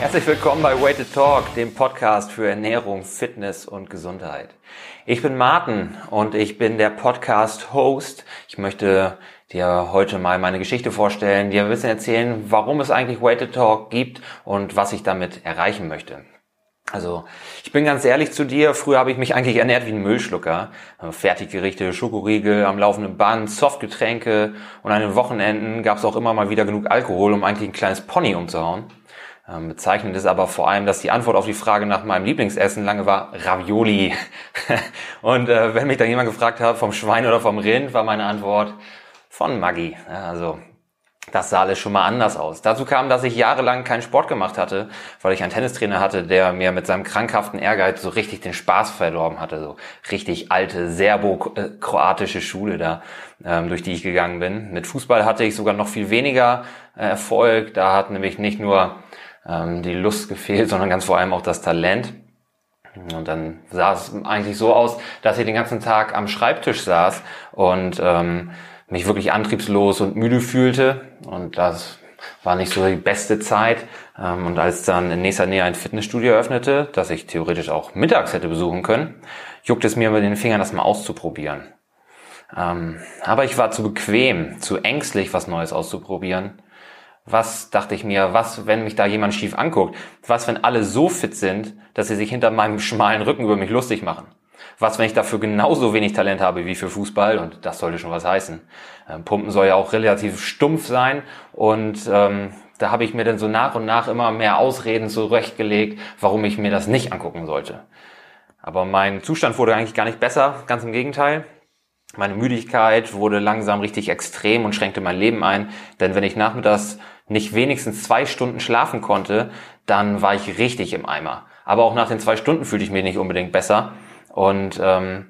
Herzlich willkommen bei Weighted Talk, dem Podcast für Ernährung, Fitness und Gesundheit. Ich bin Martin und ich bin der Podcast-Host. Ich möchte dir heute mal meine Geschichte vorstellen, dir ein bisschen erzählen, warum es eigentlich Weighted Talk gibt und was ich damit erreichen möchte. Also, ich bin ganz ehrlich zu dir, früher habe ich mich eigentlich ernährt wie ein Müllschlucker. Fertiggerichte, Schokoriegel am laufenden Band, Softgetränke und an den Wochenenden gab es auch immer mal wieder genug Alkohol, um eigentlich ein kleines Pony umzuhauen. Ähm, bezeichnend ist aber vor allem, dass die Antwort auf die Frage nach meinem Lieblingsessen lange war Ravioli. und äh, wenn mich dann jemand gefragt hat, vom Schwein oder vom Rind, war meine Antwort von Maggi. Also das sah alles schon mal anders aus. Dazu kam, dass ich jahrelang keinen Sport gemacht hatte, weil ich einen Tennistrainer hatte, der mir mit seinem krankhaften Ehrgeiz so richtig den Spaß verdorben hatte. So richtig alte serbo-kroatische Schule da, ähm, durch die ich gegangen bin. Mit Fußball hatte ich sogar noch viel weniger äh, Erfolg. Da hat nämlich nicht nur ähm, die Lust gefehlt, sondern ganz vor allem auch das Talent. Und dann sah es eigentlich so aus, dass ich den ganzen Tag am Schreibtisch saß und ähm, mich wirklich antriebslos und müde fühlte. Und das war nicht so die beste Zeit. Ähm, und als dann in nächster Nähe ein Fitnessstudio öffnete, das ich theoretisch auch mittags hätte besuchen können, juckte es mir mit den Fingern, das mal auszuprobieren. Ähm, aber ich war zu bequem, zu ängstlich, was Neues auszuprobieren was dachte ich mir, was, wenn mich da jemand schief anguckt? Was, wenn alle so fit sind, dass sie sich hinter meinem schmalen Rücken über mich lustig machen? Was, wenn ich dafür genauso wenig Talent habe wie für Fußball? Und das sollte schon was heißen. Ähm, Pumpen soll ja auch relativ stumpf sein. Und ähm, da habe ich mir dann so nach und nach immer mehr Ausreden zurechtgelegt, warum ich mir das nicht angucken sollte. Aber mein Zustand wurde eigentlich gar nicht besser, ganz im Gegenteil. Meine Müdigkeit wurde langsam richtig extrem und schränkte mein Leben ein, denn wenn ich nachmittags nicht wenigstens zwei Stunden schlafen konnte, dann war ich richtig im Eimer. Aber auch nach den zwei Stunden fühlte ich mich nicht unbedingt besser und ähm,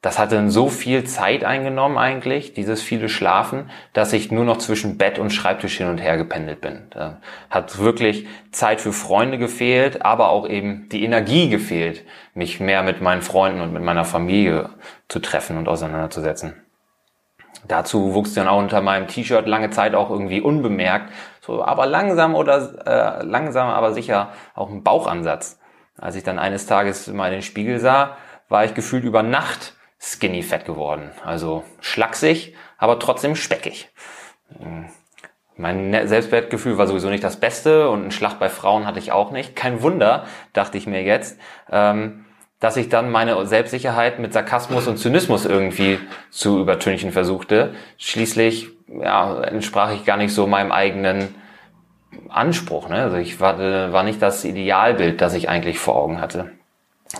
das hatte dann so viel Zeit eingenommen eigentlich, dieses viele Schlafen, dass ich nur noch zwischen Bett und Schreibtisch hin und her gependelt bin. Da hat wirklich Zeit für Freunde gefehlt, aber auch eben die Energie gefehlt, mich mehr mit meinen Freunden und mit meiner Familie zu treffen und auseinanderzusetzen. Dazu wuchs dann auch unter meinem T-Shirt lange Zeit auch irgendwie unbemerkt, so aber langsam oder äh, langsam aber sicher auch ein Bauchansatz. Als ich dann eines Tages mal in den Spiegel sah, war ich gefühlt über Nacht skinny fett geworden. Also schlaksig, aber trotzdem speckig. Hm. Mein Selbstwertgefühl war sowieso nicht das Beste und einen Schlag bei Frauen hatte ich auch nicht. Kein Wunder, dachte ich mir jetzt, ähm, dass ich dann meine Selbstsicherheit mit Sarkasmus und Zynismus irgendwie zu übertünchen versuchte. Schließlich ja, entsprach ich gar nicht so meinem eigenen Anspruch. Ne? Also ich war, war nicht das Idealbild, das ich eigentlich vor Augen hatte.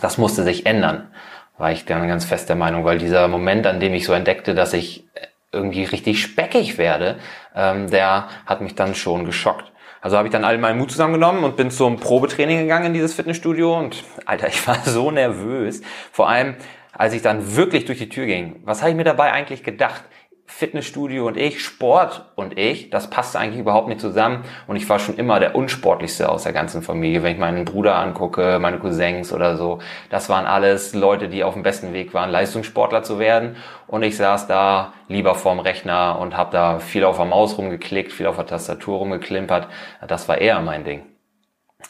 Das musste sich ändern war ich dann ganz fest der Meinung, weil dieser Moment, an dem ich so entdeckte, dass ich irgendwie richtig speckig werde, ähm, der hat mich dann schon geschockt. Also habe ich dann all meinen Mut zusammengenommen und bin zum Probetraining gegangen in dieses Fitnessstudio und Alter, ich war so nervös. Vor allem, als ich dann wirklich durch die Tür ging. Was habe ich mir dabei eigentlich gedacht? Fitnessstudio und ich, Sport und ich, das passte eigentlich überhaupt nicht zusammen und ich war schon immer der unsportlichste aus der ganzen Familie, wenn ich meinen Bruder angucke, meine Cousins oder so. Das waren alles Leute, die auf dem besten Weg waren, Leistungssportler zu werden und ich saß da lieber vorm Rechner und habe da viel auf der Maus rumgeklickt, viel auf der Tastatur rumgeklimpert. Das war eher mein Ding.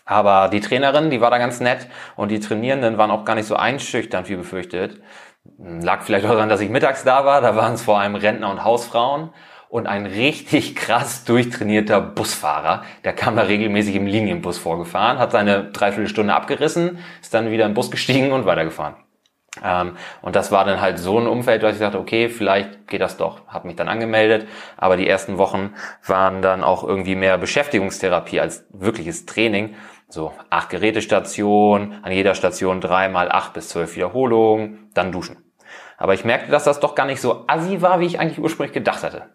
Aber die Trainerin, die war da ganz nett und die Trainierenden waren auch gar nicht so einschüchternd wie befürchtet. Lag vielleicht auch daran, dass ich mittags da war. Da waren es vor allem Rentner und Hausfrauen und ein richtig krass durchtrainierter Busfahrer. Der kam da regelmäßig im Linienbus vorgefahren, hat seine Dreiviertelstunde abgerissen, ist dann wieder im Bus gestiegen und weitergefahren. Ähm, und das war dann halt so ein Umfeld, dass ich dachte, okay, vielleicht geht das doch. Hab mich dann angemeldet, aber die ersten Wochen waren dann auch irgendwie mehr Beschäftigungstherapie als wirkliches Training. So acht Gerätestationen, an jeder Station dreimal acht bis zwölf Wiederholungen, dann duschen. Aber ich merkte, dass das doch gar nicht so assi war, wie ich eigentlich ursprünglich gedacht hatte.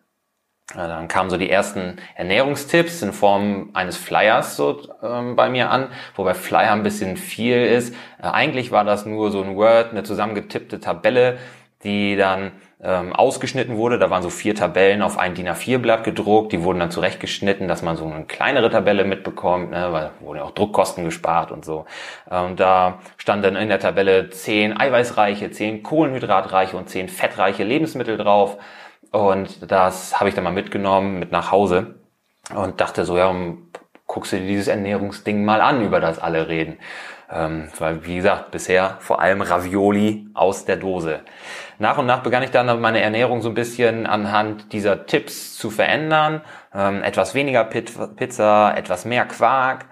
Dann kamen so die ersten Ernährungstipps in Form eines Flyers so ähm, bei mir an, wobei Flyer ein bisschen viel ist. Äh, eigentlich war das nur so ein Word, eine zusammengetippte Tabelle, die dann ähm, ausgeschnitten wurde. Da waren so vier Tabellen auf ein DIN A4-Blatt gedruckt. Die wurden dann zurechtgeschnitten, dass man so eine kleinere Tabelle mitbekommt, ne, weil wurden ja auch Druckkosten gespart und so. Ähm, da stand dann in der Tabelle zehn eiweißreiche, zehn kohlenhydratreiche und zehn fettreiche Lebensmittel drauf. Und das habe ich dann mal mitgenommen mit nach Hause und dachte so, ja, guckst du dir dieses Ernährungsding mal an, über das alle reden. Ähm, weil, wie gesagt, bisher vor allem Ravioli aus der Dose. Nach und nach begann ich dann meine Ernährung so ein bisschen anhand dieser Tipps zu verändern. Ähm, etwas weniger Pizza, etwas mehr Quark.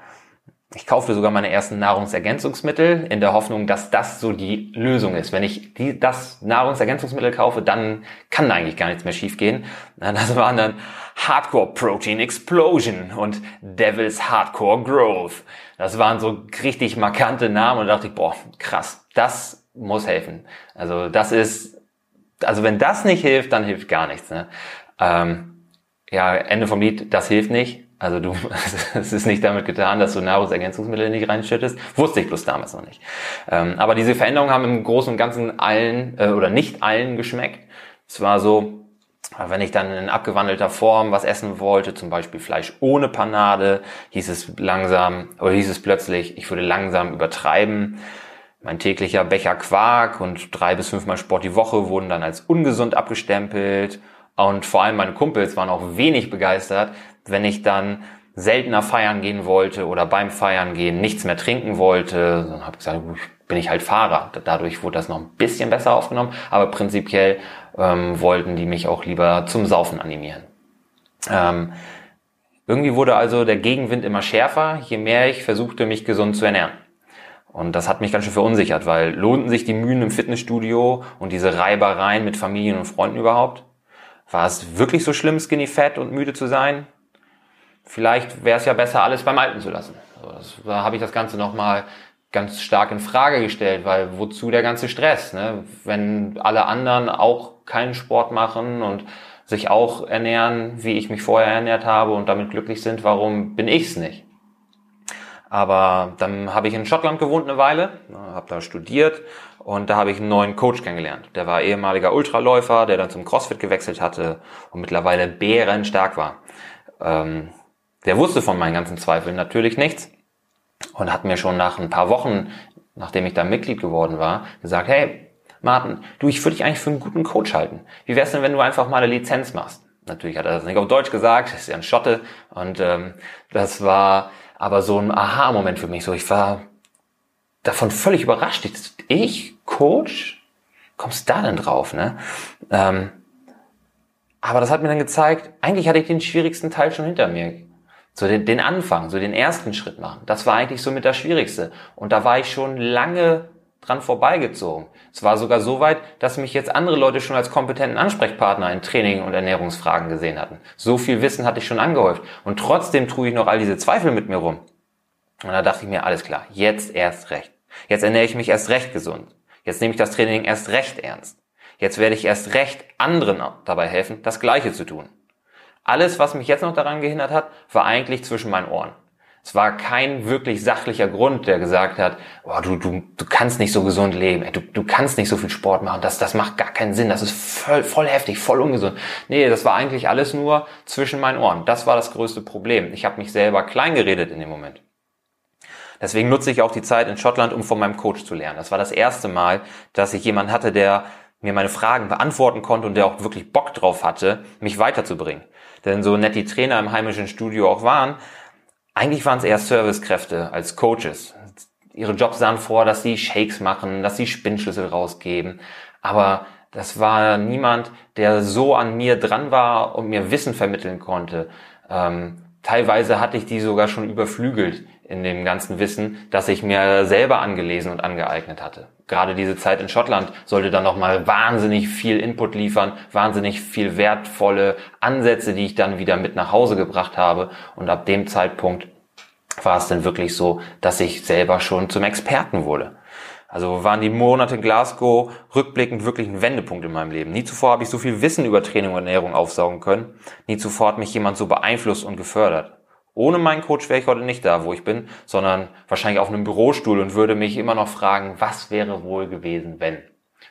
Ich kaufte sogar meine ersten Nahrungsergänzungsmittel in der Hoffnung, dass das so die Lösung ist. Wenn ich die, das Nahrungsergänzungsmittel kaufe, dann kann eigentlich gar nichts mehr schiefgehen. Das waren dann Hardcore Protein Explosion und Devil's Hardcore Growth. Das waren so richtig markante Namen und da dachte ich, boah, krass, das muss helfen. Also das ist, also wenn das nicht hilft, dann hilft gar nichts. Ne? Ähm, ja, Ende vom Lied, das hilft nicht. Also du, es ist nicht damit getan, dass du Nahrungsergänzungsmittel nicht reinschüttest. Wusste ich bloß damals noch nicht. Ähm, aber diese Veränderungen haben im Großen und Ganzen allen äh, oder nicht allen geschmeckt. Es war so, wenn ich dann in abgewandelter Form was essen wollte, zum Beispiel Fleisch ohne Panade, hieß es langsam oder hieß es plötzlich, ich würde langsam übertreiben. Mein täglicher Becher Quark und drei bis fünfmal Sport die Woche wurden dann als ungesund abgestempelt. Und vor allem meine Kumpels waren auch wenig begeistert, wenn ich dann seltener feiern gehen wollte oder beim Feiern gehen nichts mehr trinken wollte. Dann habe ich gesagt, bin ich halt Fahrer. Dadurch wurde das noch ein bisschen besser aufgenommen, aber prinzipiell ähm, wollten die mich auch lieber zum Saufen animieren. Ähm, irgendwie wurde also der Gegenwind immer schärfer, je mehr ich versuchte, mich gesund zu ernähren. Und das hat mich ganz schön verunsichert, weil lohnten sich die Mühen im Fitnessstudio und diese Reibereien mit Familien und Freunden überhaupt? War es wirklich so schlimm, skinny fett und müde zu sein? Vielleicht wäre es ja besser, alles beim Alten zu lassen. Also da habe ich das Ganze nochmal ganz stark in Frage gestellt, weil wozu der ganze Stress? Ne? Wenn alle anderen auch keinen Sport machen und sich auch ernähren, wie ich mich vorher ernährt habe und damit glücklich sind, warum bin ich's nicht? Aber dann habe ich in Schottland gewohnt eine Weile, habe da studiert und da habe ich einen neuen Coach kennengelernt. Der war ehemaliger Ultraläufer, der dann zum CrossFit gewechselt hatte und mittlerweile bärenstark war. Ähm, der wusste von meinen ganzen Zweifeln natürlich nichts und hat mir schon nach ein paar Wochen, nachdem ich da Mitglied geworden war, gesagt, hey, Martin, du, ich würde dich eigentlich für einen guten Coach halten. Wie wär's denn, wenn du einfach mal eine Lizenz machst? Natürlich hat er das nicht auf Deutsch gesagt, das ist ja ein Schotte und ähm, das war aber so ein Aha-Moment für mich. So, ich war davon völlig überrascht. Ich, Coach, kommst da denn drauf, ne? Ähm, aber das hat mir dann gezeigt, eigentlich hatte ich den schwierigsten Teil schon hinter mir. So den, den Anfang, so den ersten Schritt machen. Das war eigentlich so mit das Schwierigste. Und da war ich schon lange dran vorbeigezogen. Es war sogar so weit, dass mich jetzt andere Leute schon als kompetenten Ansprechpartner in Training und Ernährungsfragen gesehen hatten. So viel Wissen hatte ich schon angehäuft. Und trotzdem trug ich noch all diese Zweifel mit mir rum. Und da dachte ich mir, alles klar, jetzt erst recht. Jetzt ernähre ich mich erst recht gesund. Jetzt nehme ich das Training erst recht ernst. Jetzt werde ich erst recht anderen dabei helfen, das Gleiche zu tun. Alles, was mich jetzt noch daran gehindert hat, war eigentlich zwischen meinen Ohren. Es war kein wirklich sachlicher Grund, der gesagt hat, oh, du, du, du kannst nicht so gesund leben, du, du kannst nicht so viel Sport machen, das, das macht gar keinen Sinn, das ist voll, voll heftig, voll ungesund. Nee, das war eigentlich alles nur zwischen meinen Ohren. Das war das größte Problem. Ich habe mich selber klein geredet in dem Moment. Deswegen nutze ich auch die Zeit in Schottland, um von meinem Coach zu lernen. Das war das erste Mal, dass ich jemanden hatte, der mir meine Fragen beantworten konnte und der auch wirklich Bock drauf hatte, mich weiterzubringen. Denn so nett die Trainer im heimischen Studio auch waren, eigentlich waren es eher Servicekräfte als Coaches. Ihre Jobs sahen vor, dass sie Shakes machen, dass sie Spinnschlüssel rausgeben. Aber das war niemand, der so an mir dran war und mir Wissen vermitteln konnte. Ähm, teilweise hatte ich die sogar schon überflügelt in dem ganzen Wissen, das ich mir selber angelesen und angeeignet hatte. Gerade diese Zeit in Schottland sollte dann nochmal wahnsinnig viel Input liefern, wahnsinnig viel wertvolle Ansätze, die ich dann wieder mit nach Hause gebracht habe. Und ab dem Zeitpunkt war es dann wirklich so, dass ich selber schon zum Experten wurde. Also waren die Monate in Glasgow rückblickend wirklich ein Wendepunkt in meinem Leben. Nie zuvor habe ich so viel Wissen über Training und Ernährung aufsaugen können. Nie zuvor hat mich jemand so beeinflusst und gefördert. Ohne meinen Coach wäre ich heute nicht da, wo ich bin, sondern wahrscheinlich auf einem Bürostuhl und würde mich immer noch fragen, was wäre wohl gewesen, wenn?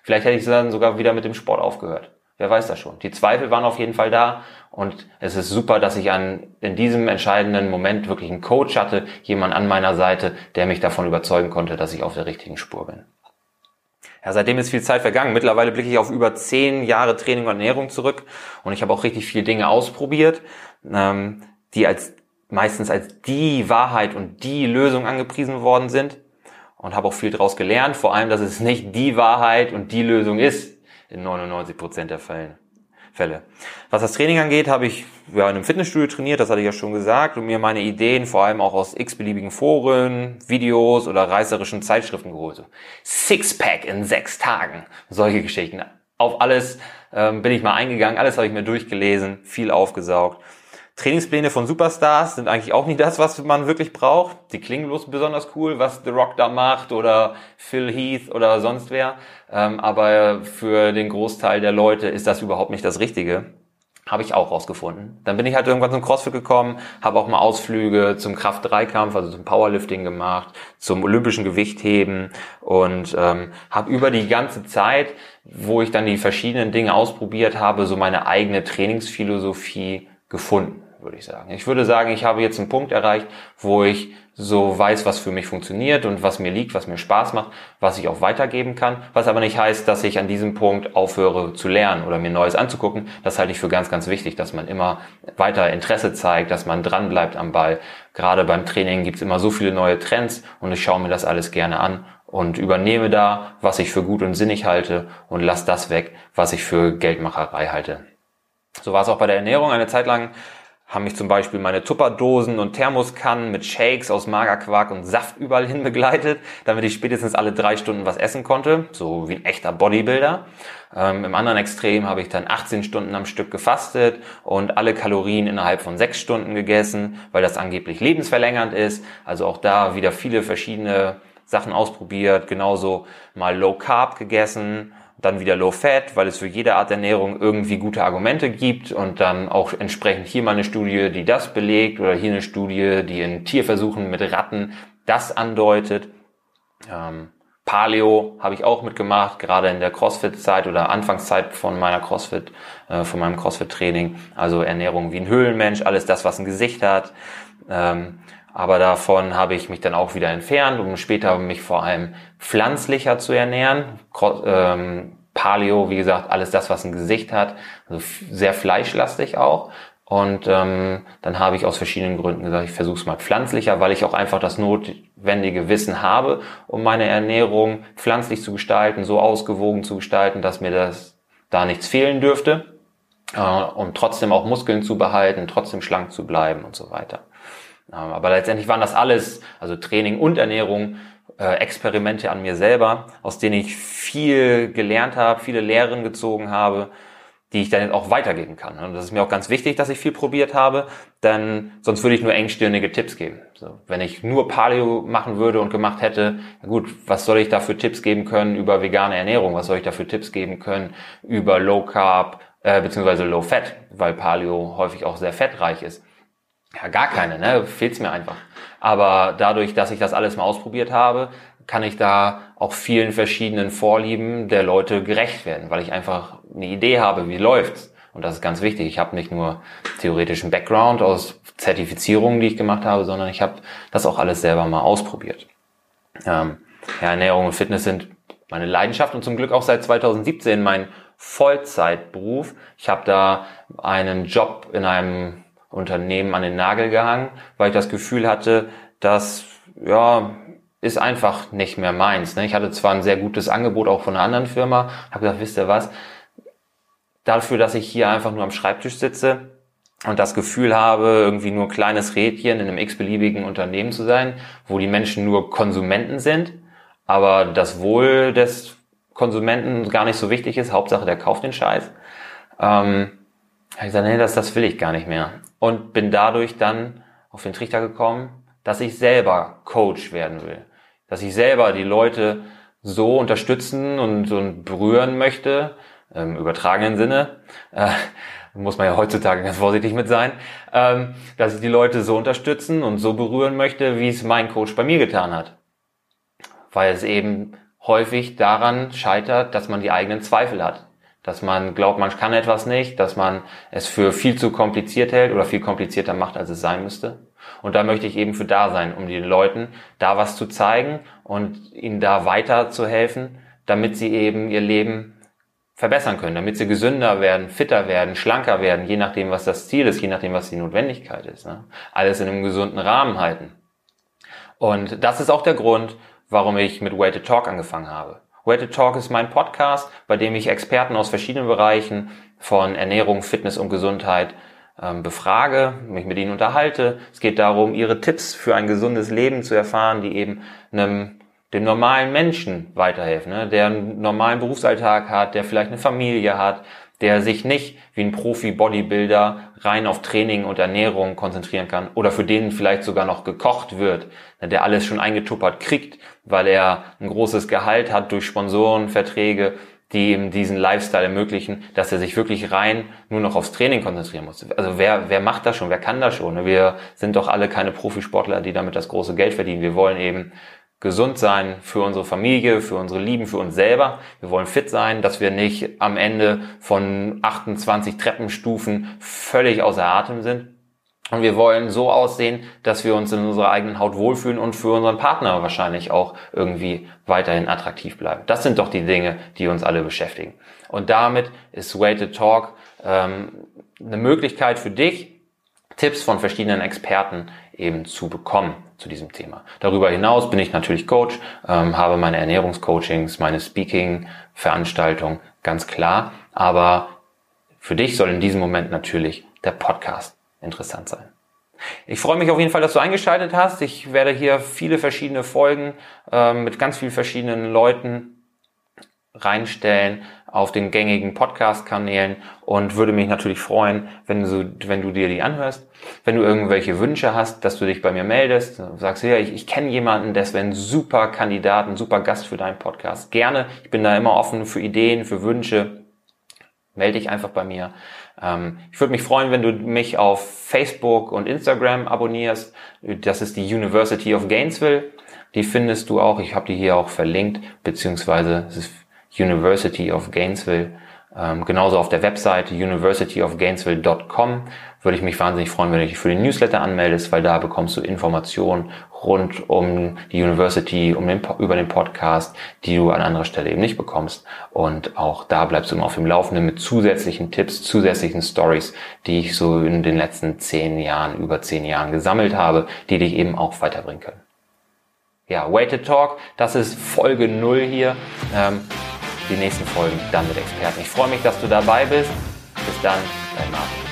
Vielleicht hätte ich dann sogar wieder mit dem Sport aufgehört. Wer weiß das schon. Die Zweifel waren auf jeden Fall da und es ist super, dass ich an, in diesem entscheidenden Moment wirklich einen Coach hatte, jemand an meiner Seite, der mich davon überzeugen konnte, dass ich auf der richtigen Spur bin. Ja, seitdem ist viel Zeit vergangen. Mittlerweile blicke ich auf über zehn Jahre Training und Ernährung zurück und ich habe auch richtig viele Dinge ausprobiert, ähm, die als meistens als die Wahrheit und die Lösung angepriesen worden sind und habe auch viel daraus gelernt, vor allem, dass es nicht die Wahrheit und die Lösung ist in 99 Prozent der Fällen. Fälle. Was das Training angeht, habe ich ja, in einem Fitnessstudio trainiert, das hatte ich ja schon gesagt, und mir meine Ideen vor allem auch aus x-beliebigen Foren, Videos oder reißerischen Zeitschriften geholt. Sixpack in sechs Tagen, solche Geschichten. Auf alles ähm, bin ich mal eingegangen, alles habe ich mir durchgelesen, viel aufgesaugt. Trainingspläne von Superstars sind eigentlich auch nicht das, was man wirklich braucht. Die klingen bloß besonders cool, was The Rock da macht oder Phil Heath oder sonst wer. Ähm, aber für den Großteil der Leute ist das überhaupt nicht das Richtige. Habe ich auch rausgefunden. Dann bin ich halt irgendwann zum CrossFit gekommen, habe auch mal Ausflüge zum Kraft-3-Kampf, also zum Powerlifting gemacht, zum olympischen Gewichtheben und ähm, habe über die ganze Zeit, wo ich dann die verschiedenen Dinge ausprobiert habe, so meine eigene Trainingsphilosophie gefunden, würde ich sagen. Ich würde sagen, ich habe jetzt einen Punkt erreicht, wo ich so weiß, was für mich funktioniert und was mir liegt, was mir Spaß macht, was ich auch weitergeben kann, was aber nicht heißt, dass ich an diesem Punkt aufhöre zu lernen oder mir Neues anzugucken. Das halte ich für ganz, ganz wichtig, dass man immer weiter Interesse zeigt, dass man dran bleibt am Ball. Gerade beim Training gibt's immer so viele neue Trends und ich schaue mir das alles gerne an und übernehme da, was ich für gut und sinnig halte und lasse das weg, was ich für Geldmacherei halte. So war es auch bei der Ernährung. Eine Zeit lang haben mich zum Beispiel meine Tupperdosen und Thermoskannen mit Shakes aus Magerquark und Saft überall hin begleitet, damit ich spätestens alle drei Stunden was essen konnte, so wie ein echter Bodybuilder. Ähm, Im anderen Extrem habe ich dann 18 Stunden am Stück gefastet und alle Kalorien innerhalb von sechs Stunden gegessen, weil das angeblich lebensverlängernd ist. Also auch da wieder viele verschiedene Sachen ausprobiert, genauso mal Low Carb gegessen dann wieder Low Fat, weil es für jede Art Ernährung irgendwie gute Argumente gibt und dann auch entsprechend hier mal eine Studie, die das belegt oder hier eine Studie, die in Tierversuchen mit Ratten das andeutet. Ähm, Paleo habe ich auch mitgemacht, gerade in der CrossFit-Zeit oder Anfangszeit von meiner CrossFit, äh, von meinem CrossFit-Training. Also Ernährung wie ein Höhlenmensch, alles das, was ein Gesicht hat. Ähm, aber davon habe ich mich dann auch wieder entfernt, um später mich vor allem pflanzlicher zu ernähren. Ähm, Paleo, wie gesagt, alles das, was ein Gesicht hat, also sehr fleischlastig auch. Und ähm, dann habe ich aus verschiedenen Gründen gesagt, ich versuche es mal pflanzlicher, weil ich auch einfach das notwendige Wissen habe, um meine Ernährung pflanzlich zu gestalten, so ausgewogen zu gestalten, dass mir das da nichts fehlen dürfte, äh, um trotzdem auch Muskeln zu behalten, trotzdem schlank zu bleiben und so weiter. Ähm, aber letztendlich waren das alles, also Training und Ernährung, äh, Experimente an mir selber, aus denen ich viel gelernt habe, viele Lehren gezogen habe, die ich dann jetzt auch weitergeben kann. Und das ist mir auch ganz wichtig, dass ich viel probiert habe, denn sonst würde ich nur engstirnige Tipps geben. So, wenn ich nur Paleo machen würde und gemacht hätte, gut, was soll ich da für Tipps geben können über vegane Ernährung? Was soll ich da für Tipps geben können über Low Carb äh, beziehungsweise Low Fat, weil Paleo häufig auch sehr fettreich ist? Ja, gar keine, ne? Fehlt's mir einfach. Aber dadurch, dass ich das alles mal ausprobiert habe, kann ich da auch vielen verschiedenen Vorlieben der Leute gerecht werden, weil ich einfach eine Idee habe, wie läuft's. Und das ist ganz wichtig. Ich habe nicht nur theoretischen Background aus Zertifizierungen, die ich gemacht habe, sondern ich habe das auch alles selber mal ausprobiert. Ähm, ja, Ernährung und Fitness sind meine Leidenschaft und zum Glück auch seit 2017 mein Vollzeitberuf. Ich habe da einen Job in einem Unternehmen an den Nagel gehangen, weil ich das Gefühl hatte, dass ja ist einfach nicht mehr meins. Ne? Ich hatte zwar ein sehr gutes Angebot auch von einer anderen Firma, habe gesagt, wisst ihr was? Dafür, dass ich hier einfach nur am Schreibtisch sitze und das Gefühl habe, irgendwie nur ein kleines Rädchen in einem x-beliebigen Unternehmen zu sein, wo die Menschen nur Konsumenten sind, aber das Wohl des Konsumenten gar nicht so wichtig ist. Hauptsache, der kauft den Scheiß. Ähm, habe ich gesagt, nee, das, das will ich gar nicht mehr und bin dadurch dann auf den Trichter gekommen, dass ich selber Coach werden will. Dass ich selber die Leute so unterstützen und, und berühren möchte, im übertragenen Sinne, äh, muss man ja heutzutage ganz vorsichtig mit sein, ähm, dass ich die Leute so unterstützen und so berühren möchte, wie es mein Coach bei mir getan hat. Weil es eben häufig daran scheitert, dass man die eigenen Zweifel hat dass man glaubt, man kann etwas nicht, dass man es für viel zu kompliziert hält oder viel komplizierter macht, als es sein müsste. Und da möchte ich eben für da sein, um den Leuten da was zu zeigen und ihnen da weiter zu helfen, damit sie eben ihr Leben verbessern können, damit sie gesünder werden, fitter werden, schlanker werden, je nachdem, was das Ziel ist, je nachdem, was die Notwendigkeit ist. Ne? Alles in einem gesunden Rahmen halten. Und das ist auch der Grund, warum ich mit Weighted Talk angefangen habe. Weighted Talk ist mein Podcast, bei dem ich Experten aus verschiedenen Bereichen von Ernährung, Fitness und Gesundheit ähm, befrage, mich mit ihnen unterhalte. Es geht darum, ihre Tipps für ein gesundes Leben zu erfahren, die eben einem dem normalen Menschen weiterhelfen, ne? der einen normalen Berufsalltag hat, der vielleicht eine Familie hat, der sich nicht wie ein Profi-Bodybuilder rein auf Training und Ernährung konzentrieren kann oder für den vielleicht sogar noch gekocht wird, der alles schon eingetuppert kriegt, weil er ein großes Gehalt hat durch Sponsoren, Verträge, die ihm diesen Lifestyle ermöglichen, dass er sich wirklich rein nur noch aufs Training konzentrieren muss. Also wer, wer macht das schon? Wer kann das schon? Wir sind doch alle keine Profisportler, die damit das große Geld verdienen. Wir wollen eben gesund sein für unsere Familie, für unsere Lieben, für uns selber. Wir wollen fit sein, dass wir nicht am Ende von 28 Treppenstufen völlig außer Atem sind. Und wir wollen so aussehen, dass wir uns in unserer eigenen Haut wohlfühlen und für unseren Partner wahrscheinlich auch irgendwie weiterhin attraktiv bleiben. Das sind doch die Dinge, die uns alle beschäftigen. Und damit ist Weighted Talk ähm, eine Möglichkeit für dich, Tipps von verschiedenen Experten eben zu bekommen zu diesem Thema. Darüber hinaus bin ich natürlich Coach, ähm, habe meine Ernährungscoachings, meine Speaking-Veranstaltungen, ganz klar. Aber für dich soll in diesem Moment natürlich der Podcast interessant sein. Ich freue mich auf jeden Fall, dass du eingeschaltet hast. Ich werde hier viele verschiedene Folgen äh, mit ganz vielen verschiedenen Leuten reinstellen auf den gängigen Podcast-Kanälen und würde mich natürlich freuen, wenn du, wenn du dir die anhörst. Wenn du irgendwelche Wünsche hast, dass du dich bei mir meldest, sagst, ja, ich, ich kenne jemanden, der wäre ein super Kandidat, ein super Gast für deinen Podcast. Gerne, ich bin da immer offen für Ideen, für Wünsche. Melde dich einfach bei mir. Ähm, ich würde mich freuen, wenn du mich auf Facebook und Instagram abonnierst. Das ist die University of Gainesville. Die findest du auch. Ich habe die hier auch verlinkt, beziehungsweise es ist University of Gainesville. Ähm, genauso auf der Webseite universityofgainesville.com würde ich mich wahnsinnig freuen, wenn du dich für den Newsletter anmeldest, weil da bekommst du Informationen rund um die University, um den, über den Podcast, die du an anderer Stelle eben nicht bekommst. Und auch da bleibst du immer auf dem Laufenden mit zusätzlichen Tipps, zusätzlichen Stories, die ich so in den letzten zehn Jahren, über zehn Jahren gesammelt habe, die dich eben auch weiterbringen können. Ja, Weighted Talk, das ist Folge null hier. Ähm, die nächsten Folgen dann mit Experten. Ich freue mich, dass du dabei bist. Bis dann, dein Martin.